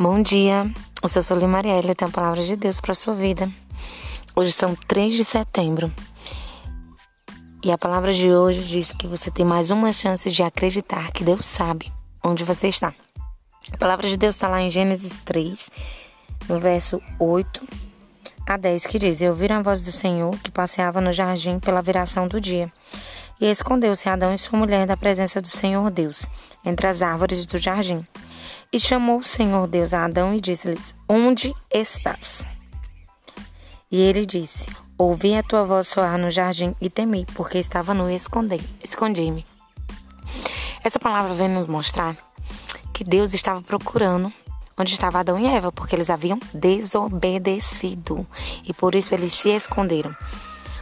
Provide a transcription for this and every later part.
Bom dia, eu sou Solim Marielle, eu tenho a palavra de Deus para sua vida. Hoje são 3 de setembro e a palavra de hoje diz que você tem mais uma chance de acreditar que Deus sabe onde você está. A palavra de Deus está lá em Gênesis 3, no verso 8 a 10, que diz: E ouviram a voz do Senhor que passeava no jardim pela viração do dia. E escondeu-se Adão e sua mulher da presença do Senhor Deus, entre as árvores do jardim. E chamou o Senhor Deus a Adão e disse-lhes: Onde estás? E ele disse: Ouvi a tua voz soar no jardim e temi, porque estava no escondi-me. Essa palavra vem nos mostrar que Deus estava procurando onde estava Adão e Eva, porque eles haviam desobedecido e por isso eles se esconderam.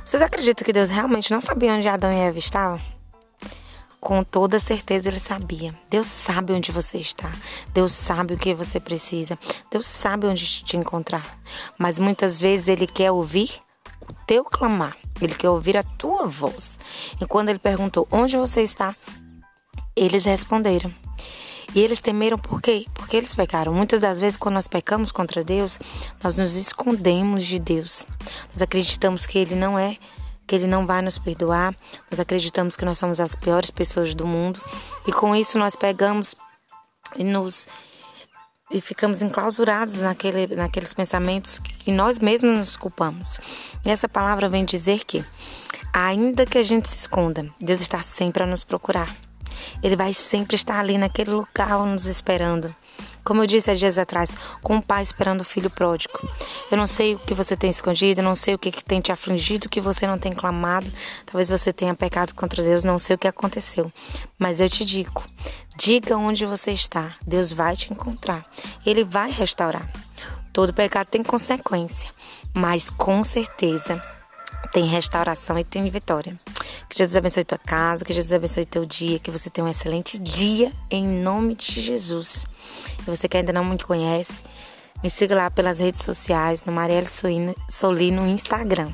Vocês acreditam que Deus realmente não sabia onde Adão e Eva estavam? Com toda certeza ele sabia. Deus sabe onde você está. Deus sabe o que você precisa. Deus sabe onde te encontrar. Mas muitas vezes ele quer ouvir o teu clamar. Ele quer ouvir a tua voz. E quando ele perguntou onde você está, eles responderam. E eles temeram por quê? Porque eles pecaram. Muitas das vezes, quando nós pecamos contra Deus, nós nos escondemos de Deus. Nós acreditamos que Ele não é que Ele não vai nos perdoar. Nós acreditamos que nós somos as piores pessoas do mundo e com isso nós pegamos e nos e ficamos enclausurados naquele, naqueles pensamentos que nós mesmos nos culpamos. E essa palavra vem dizer que, ainda que a gente se esconda, Deus está sempre a nos procurar. Ele vai sempre estar ali naquele lugar nos esperando. Como eu disse há dias atrás, com o pai esperando o filho pródigo. Eu não sei o que você tem escondido, não sei o que, que tem te afligido, o que você não tem clamado. Talvez você tenha pecado contra Deus, não sei o que aconteceu. Mas eu te digo: diga onde você está, Deus vai te encontrar. Ele vai restaurar. Todo pecado tem consequência, mas com certeza tem restauração e tem vitória. Que Jesus abençoe tua casa, que Jesus abençoe teu dia, que você tenha um excelente dia em nome de Jesus. E você que ainda não me conhece, me siga lá pelas redes sociais, no Marielle Soli no Instagram.